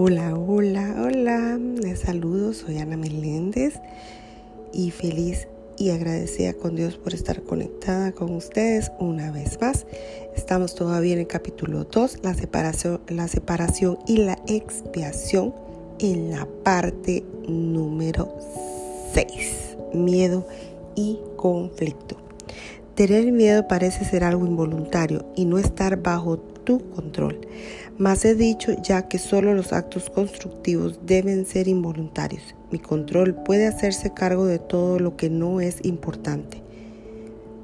Hola, hola, hola. Les saludo, soy Ana Meléndez y feliz y agradecida con Dios por estar conectada con ustedes una vez más. Estamos todavía en el capítulo 2, la separación, la separación y la expiación en la parte número 6, miedo y conflicto. Tener miedo parece ser algo involuntario y no estar bajo tu control. Mas he dicho ya que solo los actos constructivos deben ser involuntarios. Mi control puede hacerse cargo de todo lo que no es importante.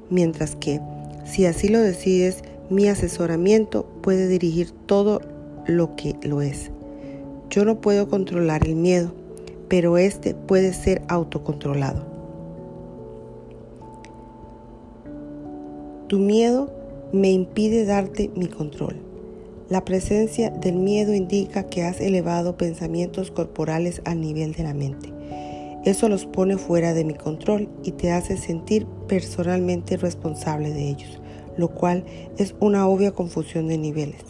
Mientras que, si así lo decides, mi asesoramiento puede dirigir todo lo que lo es. Yo no puedo controlar el miedo, pero este puede ser autocontrolado. Tu miedo me impide darte mi control. La presencia del miedo indica que has elevado pensamientos corporales al nivel de la mente. Eso los pone fuera de mi control y te hace sentir personalmente responsable de ellos, lo cual es una obvia confusión de niveles.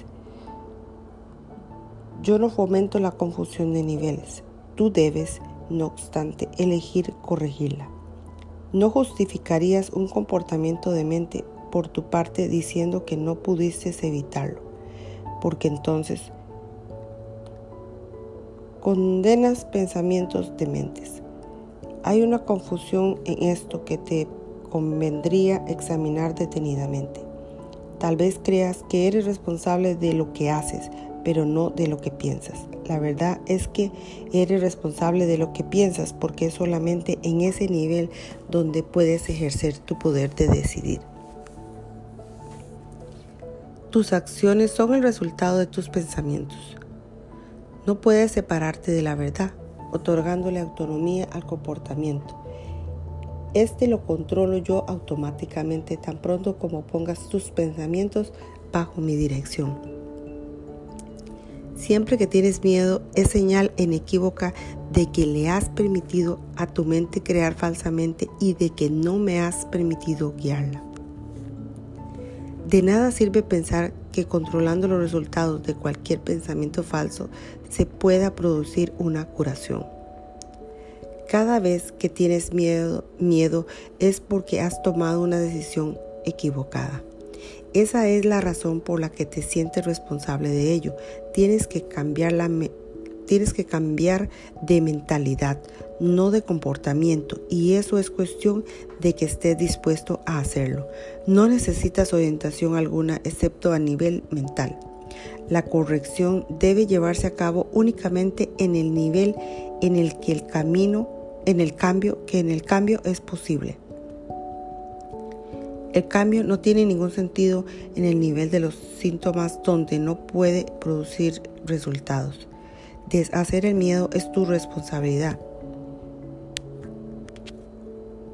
Yo no fomento la confusión de niveles. Tú debes, no obstante, elegir corregirla. No justificarías un comportamiento de mente por tu parte diciendo que no pudiste evitarlo, porque entonces condenas pensamientos de mentes. Hay una confusión en esto que te convendría examinar detenidamente. Tal vez creas que eres responsable de lo que haces, pero no de lo que piensas. La verdad es que eres responsable de lo que piensas porque es solamente en ese nivel donde puedes ejercer tu poder de decidir. Tus acciones son el resultado de tus pensamientos. No puedes separarte de la verdad, otorgándole autonomía al comportamiento. Este lo controlo yo automáticamente tan pronto como pongas tus pensamientos bajo mi dirección. Siempre que tienes miedo es señal inequívoca de que le has permitido a tu mente crear falsamente y de que no me has permitido guiarla. De nada sirve pensar que controlando los resultados de cualquier pensamiento falso se pueda producir una curación. Cada vez que tienes miedo, es porque has tomado una decisión equivocada. Esa es la razón por la que te sientes responsable de ello. Tienes que cambiar la, tienes que cambiar de mentalidad, no de comportamiento, y eso es cuestión de que estés dispuesto a hacerlo. No necesitas orientación alguna excepto a nivel mental. La corrección debe llevarse a cabo únicamente en el nivel en el que el camino, en el cambio, que en el cambio es posible. El cambio no tiene ningún sentido en el nivel de los síntomas donde no puede producir resultados. Deshacer el miedo es tu responsabilidad.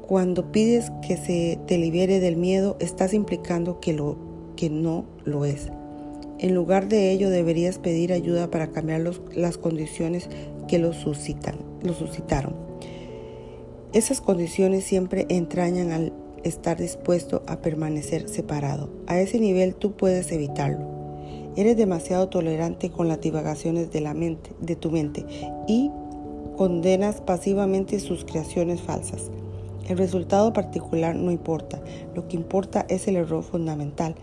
Cuando pides que se te libere del miedo, estás implicando que, lo, que no lo es. En lugar de ello, deberías pedir ayuda para cambiar las condiciones que lo, suscitan, lo suscitaron. Esas condiciones siempre entrañan al estar dispuesto a permanecer separado. A ese nivel tú puedes evitarlo. Eres demasiado tolerante con las divagaciones de la mente, de tu mente, y condenas pasivamente sus creaciones falsas. El resultado particular no importa, lo que importa es el error fundamental.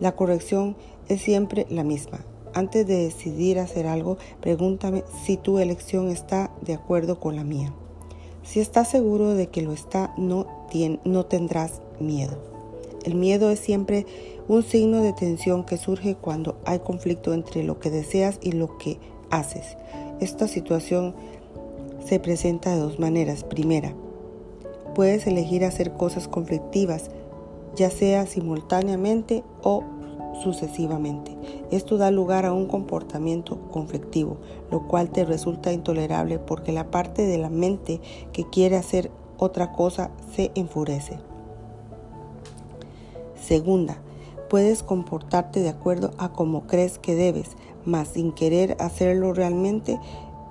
La corrección es siempre la misma. Antes de decidir hacer algo, pregúntame si tu elección está de acuerdo con la mía. Si estás seguro de que lo está, no, no tendrás miedo. El miedo es siempre un signo de tensión que surge cuando hay conflicto entre lo que deseas y lo que haces. Esta situación se presenta de dos maneras. Primera, puedes elegir hacer cosas conflictivas, ya sea simultáneamente o sucesivamente. Esto da lugar a un comportamiento conflictivo, lo cual te resulta intolerable porque la parte de la mente que quiere hacer otra cosa se enfurece. Segunda, Puedes comportarte de acuerdo a como crees que debes, mas sin querer hacerlo realmente,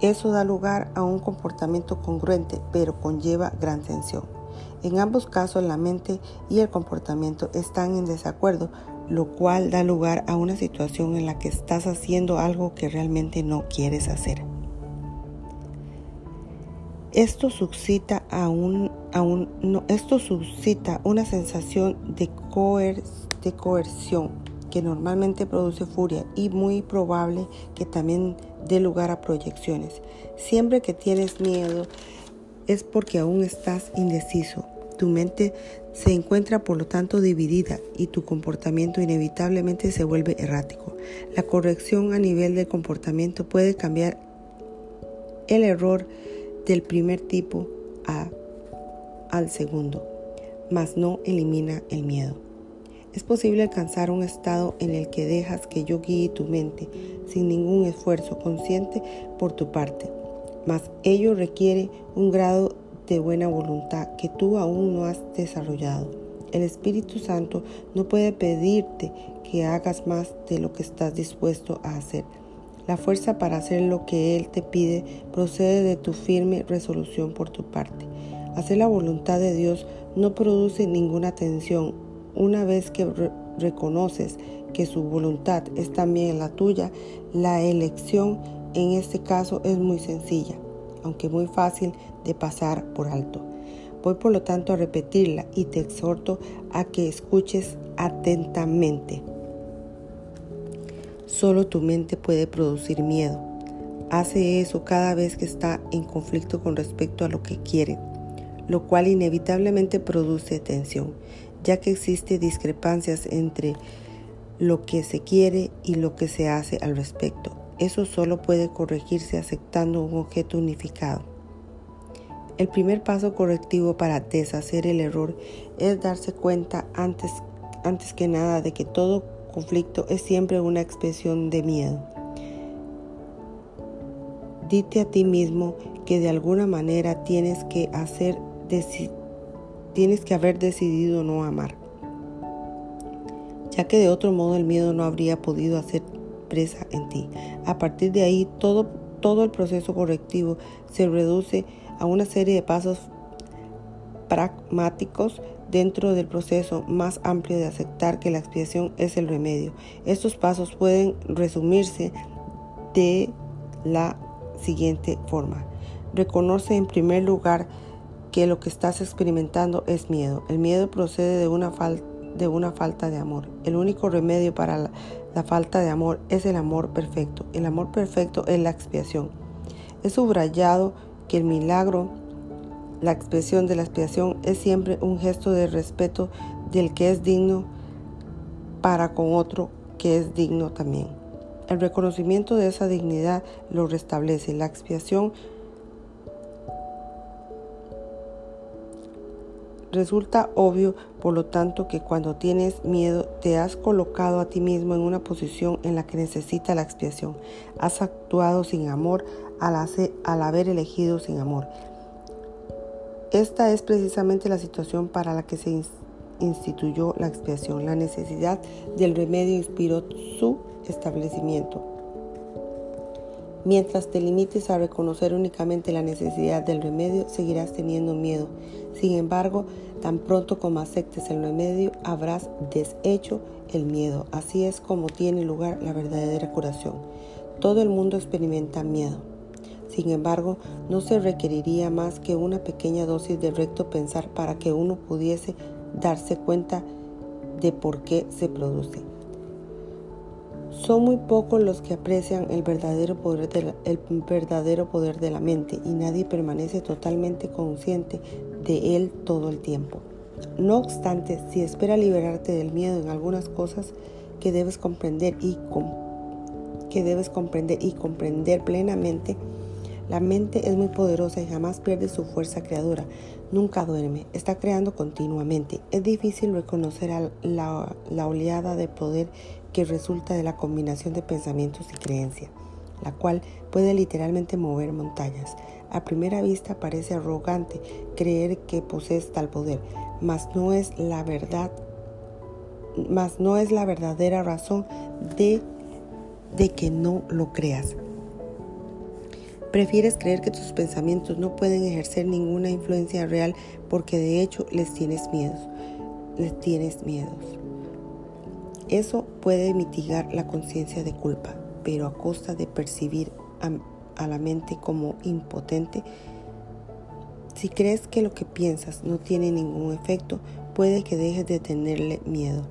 eso da lugar a un comportamiento congruente, pero conlleva gran tensión. En ambos casos la mente y el comportamiento están en desacuerdo, lo cual da lugar a una situación en la que estás haciendo algo que realmente no quieres hacer. Esto suscita, a un, esto suscita una sensación de, de coerción que normalmente produce furia y muy probable que también dé lugar a proyecciones. Siempre que tienes miedo es porque aún estás indeciso. Tu mente se encuentra por lo tanto dividida y tu comportamiento inevitablemente se vuelve errático. La corrección a nivel del comportamiento puede cambiar el error del primer tipo a, al segundo, mas no elimina el miedo. Es posible alcanzar un estado en el que dejas que yo guíe tu mente sin ningún esfuerzo consciente por tu parte, mas ello requiere un grado de buena voluntad que tú aún no has desarrollado. El Espíritu Santo no puede pedirte que hagas más de lo que estás dispuesto a hacer la fuerza para hacer lo que Él te pide procede de tu firme resolución por tu parte. Hacer la voluntad de Dios no produce ninguna tensión. Una vez que reconoces que su voluntad es también la tuya, la elección en este caso es muy sencilla, aunque muy fácil de pasar por alto. Voy por lo tanto a repetirla y te exhorto a que escuches atentamente. Solo tu mente puede producir miedo. Hace eso cada vez que está en conflicto con respecto a lo que quiere, lo cual inevitablemente produce tensión, ya que existe discrepancias entre lo que se quiere y lo que se hace al respecto. Eso solo puede corregirse aceptando un objeto unificado. El primer paso correctivo para deshacer el error es darse cuenta antes, antes que nada de que todo conflicto es siempre una expresión de miedo. Dite a ti mismo que de alguna manera tienes que hacer tienes que haber decidido no amar, ya que de otro modo el miedo no habría podido hacer presa en ti. A partir de ahí todo todo el proceso correctivo se reduce a una serie de pasos pragmáticos dentro del proceso más amplio de aceptar que la expiación es el remedio. Estos pasos pueden resumirse de la siguiente forma. Reconoce en primer lugar que lo que estás experimentando es miedo. El miedo procede de una, de una falta de amor. El único remedio para la, la falta de amor es el amor perfecto. El amor perfecto es la expiación. Es subrayado que el milagro la expresión de la expiación es siempre un gesto de respeto del que es digno para con otro que es digno también. El reconocimiento de esa dignidad lo restablece. La expiación Resulta obvio, por lo tanto, que cuando tienes miedo te has colocado a ti mismo en una posición en la que necesita la expiación. Has actuado sin amor al, al haber elegido sin amor. Esta es precisamente la situación para la que se instituyó la expiación. La necesidad del remedio inspiró su establecimiento. Mientras te limites a reconocer únicamente la necesidad del remedio, seguirás teniendo miedo. Sin embargo, tan pronto como aceptes el remedio, habrás deshecho el miedo. Así es como tiene lugar la verdadera curación. Todo el mundo experimenta miedo. Sin embargo, no se requeriría más que una pequeña dosis de recto pensar para que uno pudiese darse cuenta de por qué se produce. Son muy pocos los que aprecian el verdadero, poder de la, el verdadero poder de la mente y nadie permanece totalmente consciente de él todo el tiempo. No obstante, si espera liberarte del miedo en algunas cosas que debes comprender y que debes comprender y comprender plenamente, la mente es muy poderosa y jamás pierde su fuerza creadora. Nunca duerme, está creando continuamente. Es difícil reconocer la, la oleada de poder que resulta de la combinación de pensamientos y creencia, la cual puede literalmente mover montañas. A primera vista parece arrogante creer que posees tal poder, mas no es la verdad, mas no es la verdadera razón de, de que no lo creas. Prefieres creer que tus pensamientos no pueden ejercer ninguna influencia real porque de hecho les tienes miedos. Les tienes miedos. Eso puede mitigar la conciencia de culpa, pero a costa de percibir a, la mente como impotente. Si crees que lo que piensas no tiene ningún efecto, puede que dejes de tenerle miedo,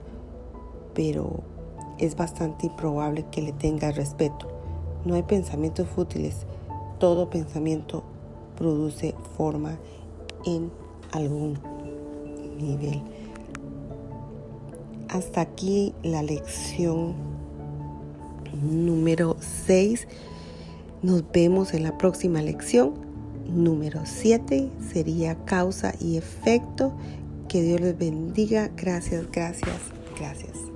pero es bastante improbable que le tengas respeto. No hay pensamientos fútiles, todo pensamiento produce forma en algún nivel. Hasta aquí la lección número 6. Nos vemos en la próxima lección. Número 7 sería causa y efecto. Que Dios les bendiga. Gracias, gracias, gracias.